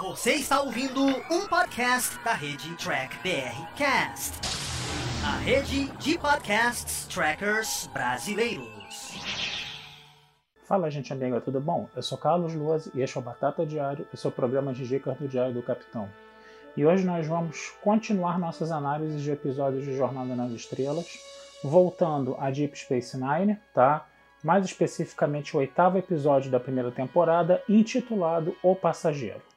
Você está ouvindo um podcast da rede Track BR Cast, a rede de podcasts trackers brasileiros. Fala, gente amiga, tudo bom? Eu sou Carlos Luas e este é o Batata Diário, o programa de dicas do Diário do Capitão. E hoje nós vamos continuar nossas análises de episódios de Jornada nas Estrelas, voltando a Deep Space Nine, tá? mais especificamente o oitavo episódio da primeira temporada, intitulado O Passageiro.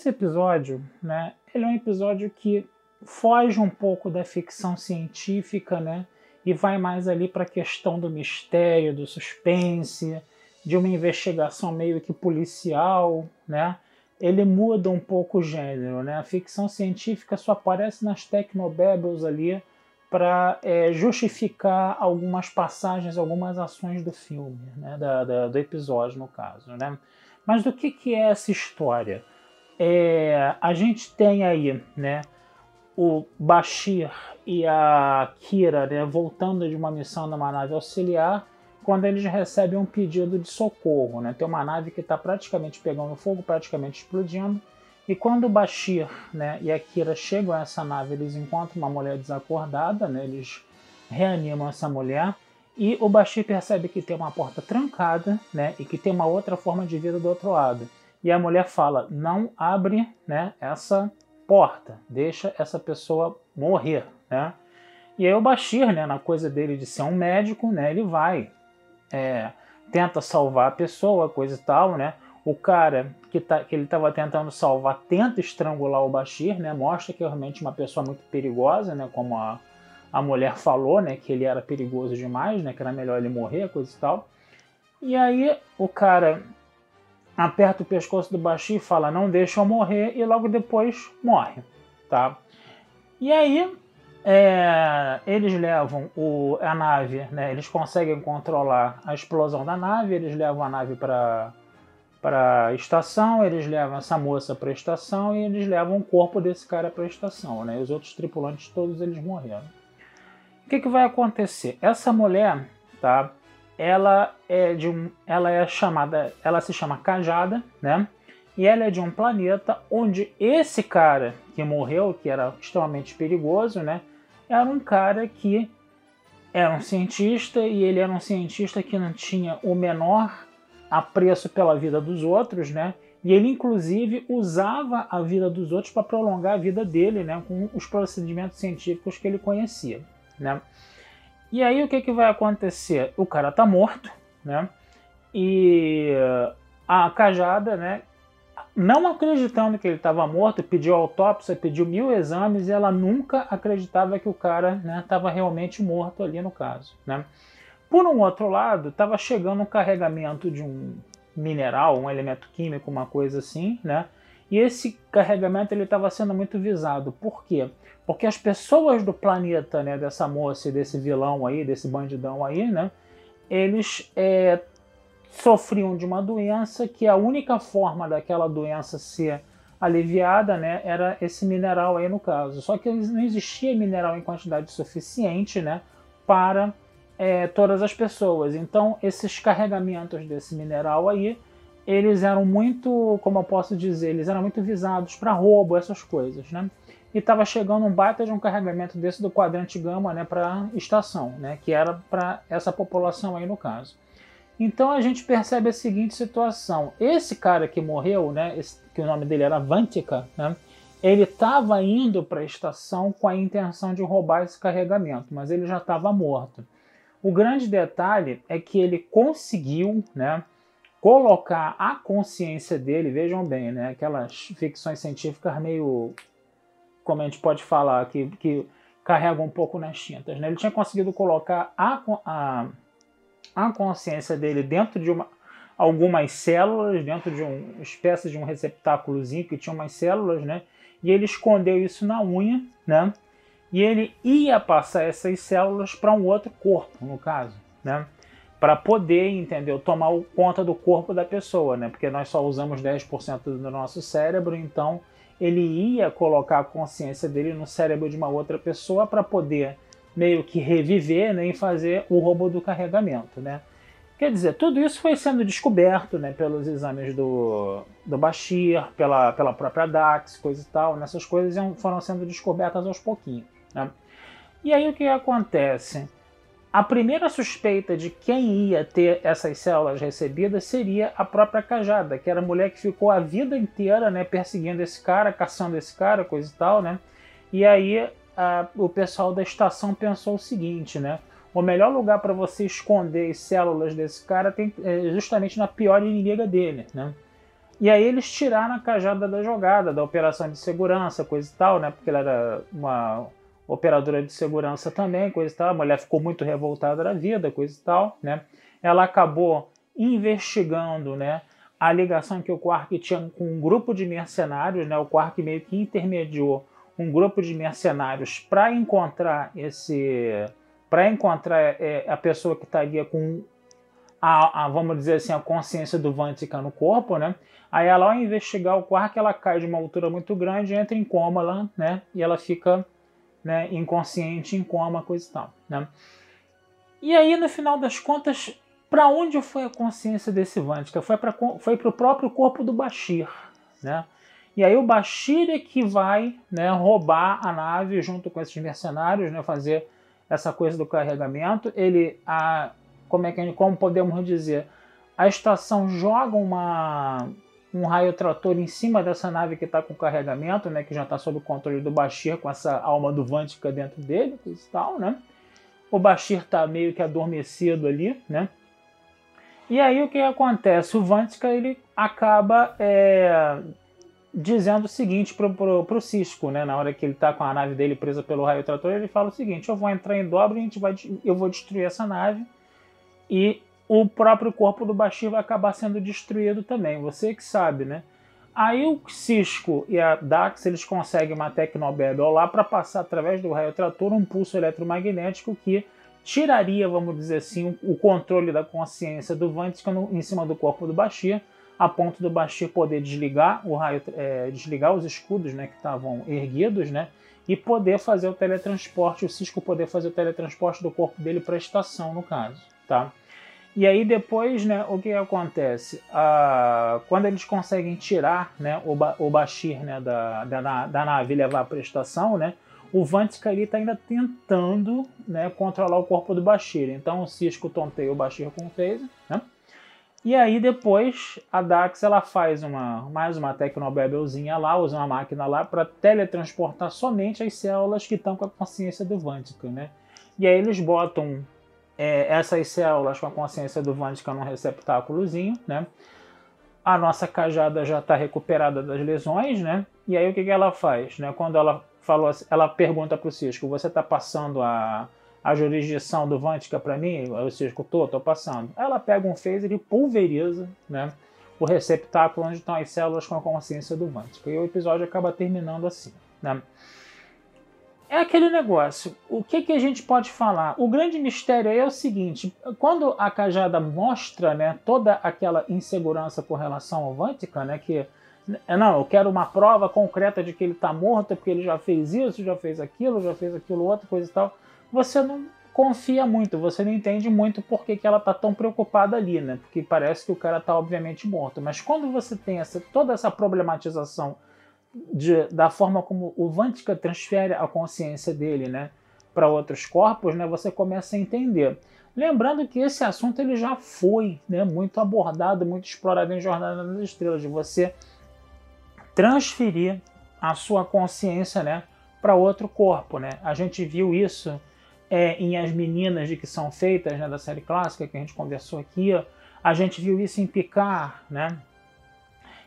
Esse episódio, né, ele é um episódio que foge um pouco da ficção científica, né, e vai mais ali para a questão do mistério, do suspense, de uma investigação meio que policial, né, ele muda um pouco o gênero, né? A ficção científica só aparece nas Tecnobabbles ali para é, justificar algumas passagens, algumas ações do filme, né? Da, da, do episódio no caso, né? Mas do que, que é essa história? É, a gente tem aí, né? O Bashir e a Kira né, voltando de uma missão numa nave auxiliar quando eles recebem um pedido de socorro. Né? Tem uma nave que está praticamente pegando fogo, praticamente explodindo. E quando o Bashir né, e a Kira chegam a essa nave, eles encontram uma mulher desacordada, né? eles reanimam essa mulher. E o Bashir percebe que tem uma porta trancada né, e que tem uma outra forma de vida do outro lado. E a mulher fala: não abre né, essa porta, deixa essa pessoa morrer. Né? E aí o Bashir, né, na coisa dele de ser um médico, né, ele vai é, tenta salvar a pessoa, coisa e tal, né? O cara que, tá, que ele estava tentando salvar tenta estrangular o Bashir, né? Mostra que é realmente uma pessoa muito perigosa, né? Como a, a mulher falou, né? Que ele era perigoso demais, né? Que era melhor ele morrer, coisa e tal. E aí o cara aperta o pescoço do Bashir e fala, não deixa eu morrer, e logo depois morre, tá? E aí é, eles levam o, a nave, né, eles conseguem controlar a explosão da nave, eles levam a nave para para a estação, eles levam essa moça para a estação e eles levam o corpo desse cara para a estação, né? Os outros tripulantes todos eles morreram. O que, que vai acontecer? Essa mulher, tá? Ela é de um, ela é chamada, ela se chama Cajada, né? E ela é de um planeta onde esse cara que morreu, que era extremamente perigoso, né? era um cara que era um cientista e ele era um cientista que não tinha o menor apreço pela vida dos outros, né? E ele inclusive usava a vida dos outros para prolongar a vida dele, né? Com os procedimentos científicos que ele conhecia, né? E aí o que, que vai acontecer? O cara tá morto, né? E a cajada, né? não acreditando que ele estava morto, pediu autópsia, pediu mil exames e ela nunca acreditava que o cara estava né, realmente morto ali no caso. Né? Por um outro lado, estava chegando um carregamento de um mineral, um elemento químico, uma coisa assim, né? E esse carregamento ele estava sendo muito visado. Por quê? Porque as pessoas do planeta, né, dessa moça e desse vilão aí, desse bandidão aí, né, eles é, sofriam de uma doença que a única forma daquela doença ser aliviada né, era esse mineral aí no caso. Só que não existia mineral em quantidade suficiente né, para é, todas as pessoas. Então esses carregamentos desse mineral aí, eles eram muito, como eu posso dizer, eles eram muito visados para roubo, essas coisas. Né? E estava chegando um baita de um carregamento desse do quadrante gama né, para estação, né, que era para essa população aí no caso. Então a gente percebe a seguinte situação: esse cara que morreu, né, esse, que o nome dele era Vantica, né, ele estava indo para a estação com a intenção de roubar esse carregamento, mas ele já estava morto. O grande detalhe é que ele conseguiu, né, colocar a consciência dele, vejam bem, né, aquelas ficções científicas meio, como a gente pode falar, que, que carregam um pouco nas tintas, né, ele tinha conseguido colocar a, a a consciência dele dentro de uma, algumas células, dentro de uma espécie de um receptáculozinho que tinha umas células, né? E ele escondeu isso na unha, né? E ele ia passar essas células para um outro corpo, no caso, né? Para poder, entendeu? Tomar conta do corpo da pessoa, né? Porque nós só usamos 10% do nosso cérebro, então ele ia colocar a consciência dele no cérebro de uma outra pessoa para poder meio que reviver né, e fazer o roubo do carregamento. Né? Quer dizer, tudo isso foi sendo descoberto né, pelos exames do, do Bashir, pela, pela própria DAX, coisa e tal. Nessas coisas foram sendo descobertas aos pouquinhos. Né? E aí o que acontece? A primeira suspeita de quem ia ter essas células recebidas seria a própria Cajada, que era a mulher que ficou a vida inteira né, perseguindo esse cara, caçando esse cara, coisa e tal, né? E aí a, o pessoal da estação pensou o seguinte, né? O melhor lugar para você esconder as células desse cara tem, é justamente na pior inimiga dele, né? E aí eles tiraram a Cajada da jogada, da operação de segurança, coisa e tal, né? Porque ela era uma operadora de segurança também, coisa e tal. A mulher ficou muito revoltada da vida, coisa e tal, né? Ela acabou investigando, né? A ligação que o Quark tinha com um grupo de mercenários, né? O Quark meio que intermediou um grupo de mercenários para encontrar esse, para encontrar é, a pessoa que estaria com a, a, vamos dizer assim, a consciência do Vantica no corpo, né? Aí ela, ao investigar o Quark, ela cai de uma altura muito grande, entra em coma lá, né? E ela fica né, inconsciente, em coma, coisa e tal. Né? E aí, no final das contas, para onde foi a consciência desse Vantica? Foi para foi o próprio corpo do Bashir. Né? E aí o Bashir é que vai né, roubar a nave junto com esses mercenários, né, fazer essa coisa do carregamento. Ele, a, como é que como podemos dizer, a estação joga uma um raio trator em cima dessa nave que está com carregamento, né, que já está sob o controle do Bashir com essa alma do Vantica dentro dele, e tal, né? O Bashir está meio que adormecido ali, né? E aí o que acontece? O Vantica ele acaba é, dizendo o seguinte para o Cisco, né? Na hora que ele está com a nave dele presa pelo raio trator, ele fala o seguinte: eu vou entrar em dobra, a gente vai, eu vou destruir essa nave e o próprio corpo do Bashir vai acabar sendo destruído também. Você que sabe, né? Aí o Cisco e a Dax eles conseguem uma Tecnobabel lá para passar através do raio trator um pulso eletromagnético que tiraria, vamos dizer assim, o controle da consciência do Vantica em cima do corpo do Bashir, a ponto do Bashir poder desligar o raio, é, desligar os escudos, né, que estavam erguidos, né, e poder fazer o teletransporte, o Cisco poder fazer o teletransporte do corpo dele para a estação, no caso, tá? E aí depois, né, o que acontece? Ah, quando eles conseguem tirar né, o, ba o Bashir né, da, da, da nave e levar para a estação, né, o Vantica está ainda tentando né, controlar o corpo do Bashir. Então o Cisco tonteia o Bashir com o Phaser. Né? E aí depois a Dax ela faz uma, mais uma Tecnobabelzinha lá, usa uma máquina lá para teletransportar somente as células que estão com a consciência do Vantica. Né? E aí eles botam é, essas células com a consciência do Vantica num receptáculozinho, né? A nossa cajada já está recuperada das lesões, né? E aí o que, que ela faz, né? Quando ela falou, assim, ela pergunta para o Cisco, você está passando a, a jurisdição do Vantica para mim? O Cisco, tô, tô passando. Ela pega um phaser e pulveriza, né? O receptáculo onde estão as células com a consciência do Vantica. E o episódio acaba terminando assim, né? É aquele negócio. O que, que a gente pode falar? O grande mistério é o seguinte: quando a Cajada mostra né, toda aquela insegurança com relação ao Vantica, né, que é, não, eu quero uma prova concreta de que ele está morto, porque ele já fez isso, já fez aquilo, já fez aquilo outro, coisa e tal. Você não confia muito, você não entende muito por que, que ela está tão preocupada ali, né? Porque parece que o cara está obviamente morto. Mas quando você tem essa, toda essa problematização de, da forma como o Vantica transfere a consciência dele né, para outros corpos, né, você começa a entender. Lembrando que esse assunto ele já foi né, muito abordado, muito explorado em Jornada nas Estrelas, de você transferir a sua consciência né, para outro corpo. Né? A gente viu isso é, em As Meninas de que são feitas né, da série clássica que a gente conversou aqui. A gente viu isso em Picard, né?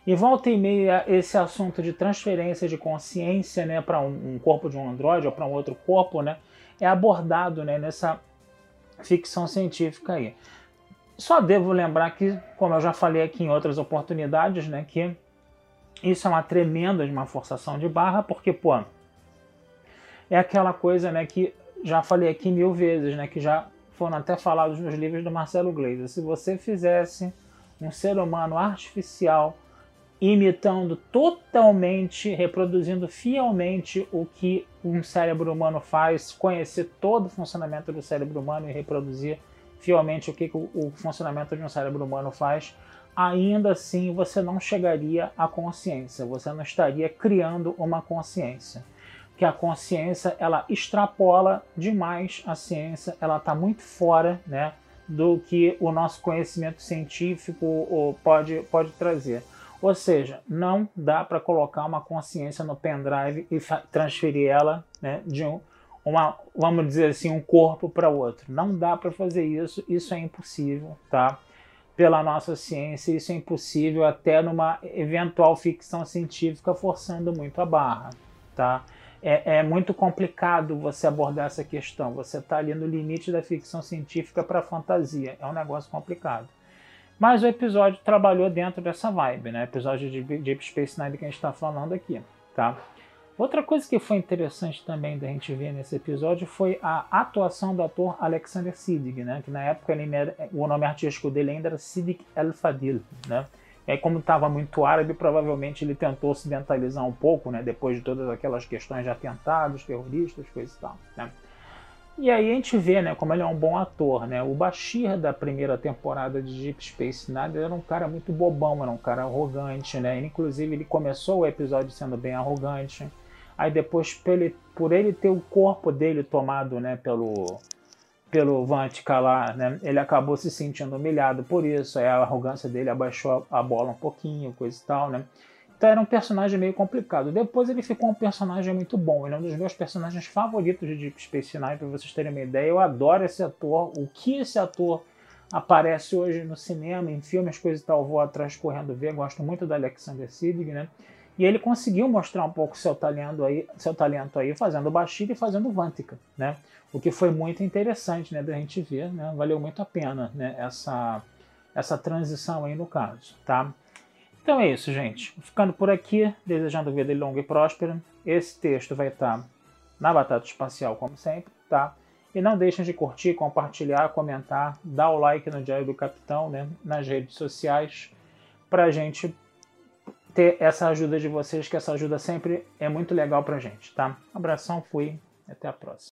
E volta e meia esse assunto de transferência de consciência né, para um, um, corpo de um androide ou para um outro corpo né, é abordado né, nessa ficção científica aí. Só devo lembrar que, como eu já falei aqui em outras oportunidades, né, que isso é uma tremenda de uma forçação de barra, porque, pô, é aquela coisa né, que já falei aqui mil vezes, né, que já foram até falados nos livros do Marcelo Gleiser. Se você fizesse um ser humano artificial imitando totalmente, reproduzindo fielmente o que um cérebro humano faz, conhecer todo o funcionamento do cérebro humano e reproduzir fielmente o que o funcionamento de um cérebro humano faz, ainda assim você não chegaria à consciência, você não estaria criando uma consciência. Que a consciência ela extrapola demais a ciência, ela está muito fora, né, do que o nosso conhecimento científico pode, pode trazer. Ou seja, não dá para colocar uma consciência no pendrive e transferir ela né, de um, uma, vamos dizer assim, um corpo para outro. Não dá para fazer isso, isso é impossível, tá? Pela nossa ciência, isso é impossível até numa eventual ficção científica forçando muito a barra, tá? É, é muito complicado você abordar essa questão. Você está ali no limite da ficção científica para a fantasia. É um negócio complicado. Mas o episódio trabalhou dentro dessa vibe, né? Episódio de Deep Space Nine que a gente está falando aqui, tá? Outra coisa que foi interessante também da gente ver nesse episódio foi a atuação do ator Alexander Siddig, né? Que na época ele era, o nome artístico dele ainda era Siddig El Fadil, né? E aí, como estava muito árabe, provavelmente ele tentou ocidentalizar um pouco, né? Depois de todas aquelas questões de atentados, terroristas, coisas e tal, né? E aí a gente vê, né, como ele é um bom ator, né? O Bashir da primeira temporada de Deep Space Nine era um cara muito bobão, era um cara arrogante, né? Ele, inclusive ele começou o episódio sendo bem arrogante. Aí depois por ele, por ele ter o corpo dele tomado, né, pelo pelo Vantica lá, né? Ele acabou se sentindo humilhado por isso. Aí a arrogância dele abaixou a bola um pouquinho, coisa e tal, né? Então era um personagem meio complicado. Depois ele ficou um personagem muito bom. Ele é um dos meus personagens favoritos de Deep Space Nine, para vocês terem uma ideia. Eu adoro esse ator. O que esse ator aparece hoje no cinema, em filmes, coisas e tal, vou atrás correndo ver. Gosto muito da Alexander Siddig, né? E ele conseguiu mostrar um pouco seu talento aí, seu talento aí fazendo Bashir e fazendo Vantica, né? O que foi muito interessante, né, da gente ver, né? Valeu muito a pena, né, essa essa transição aí no caso, tá? Então é isso, gente. Ficando por aqui, desejando vida longa e próspera. Esse texto vai estar na Batata Espacial, como sempre, tá? E não deixem de curtir, compartilhar, comentar, dar o like no Diário do Capitão, né? Nas redes sociais, para a gente ter essa ajuda de vocês, que essa ajuda sempre é muito legal pra gente, tá? abração, fui, até a próxima.